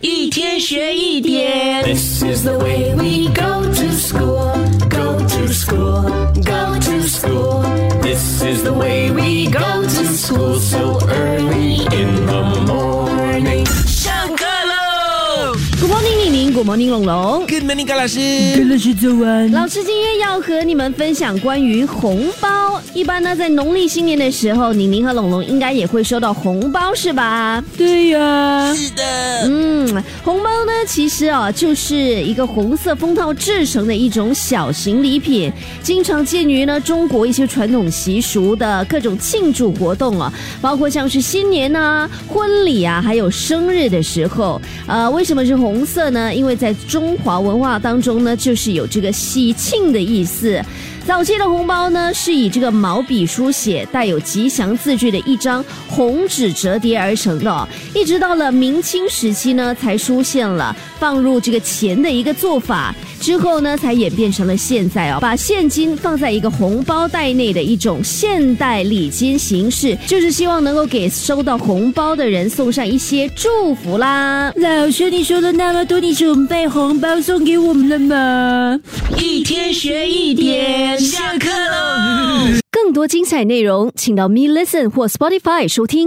一天学一点。This is the way we go to school, go to school, go to school. This is the way we go to school so early in the morning. 上课喽 Good morning，宁宁，Good morning，龙龙。！Good morning，高老师。老师早安。老师今天要和你们分享关于红包。一般呢，在农历新年的时候，宁宁和龙龙应该也会收到红包，是吧？对呀、是的，嗯，红包呢，其实啊，就是一个红色封套制成的一种小型礼品，经常见于呢中国一些传统习俗的各种庆祝活动啊，包括像是新年啊、婚礼啊，还有生日的时候。呃，为什么是红色呢？因为在中华文化当中呢，就是有这个喜庆的意思。早期的红包呢，是以这个毛笔书写、带有吉祥字句的一张红纸折叠而成的、一直到了明清时期呢，才出现了放入这个钱的一个做法。之后呢，才演变成了现在哦，把现金放在一个红包袋内的一种现代礼金形式，就是希望能够给收到红包的人送上一些祝福啦。老师，你说了那么多，你准备红包送给我们了吗？一天学一点，下课喽。更多精彩内容，请到 Me Listen 或 Spotify 收听。